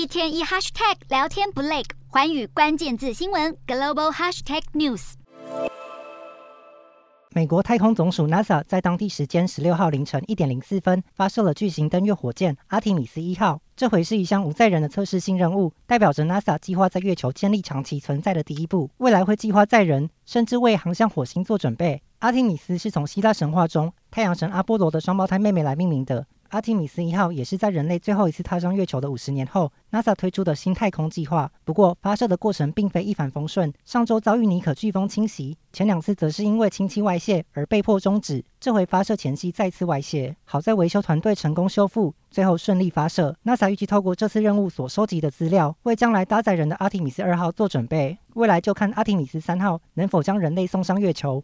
一天一 hashtag 聊天不累，寰宇关键字新闻 global hashtag news。美国太空总署 NASA 在当地时间十六号凌晨一点零四分发射了巨型登月火箭阿提米斯一号。这回是一项无载人的测试性任务，代表着 NASA 计划在月球建立长期存在的第一步。未来会计划载人，甚至为航向火星做准备。阿提米斯是从希腊神话中太阳神阿波罗的双胞胎妹妹来命名的。阿提米斯一号也是在人类最后一次踏上月球的五十年后，NASA 推出的新太空计划。不过，发射的过程并非一帆风顺，上周遭遇尼可飓风侵袭，前两次则是因为氢气外泄而被迫终止。这回发射前夕再次外泄，好在维修团队成功修复，最后顺利发射。NASA 预计透过这次任务所收集的资料，为将来搭载人的阿提米斯二号做准备。未来就看阿提米斯三号能否将人类送上月球。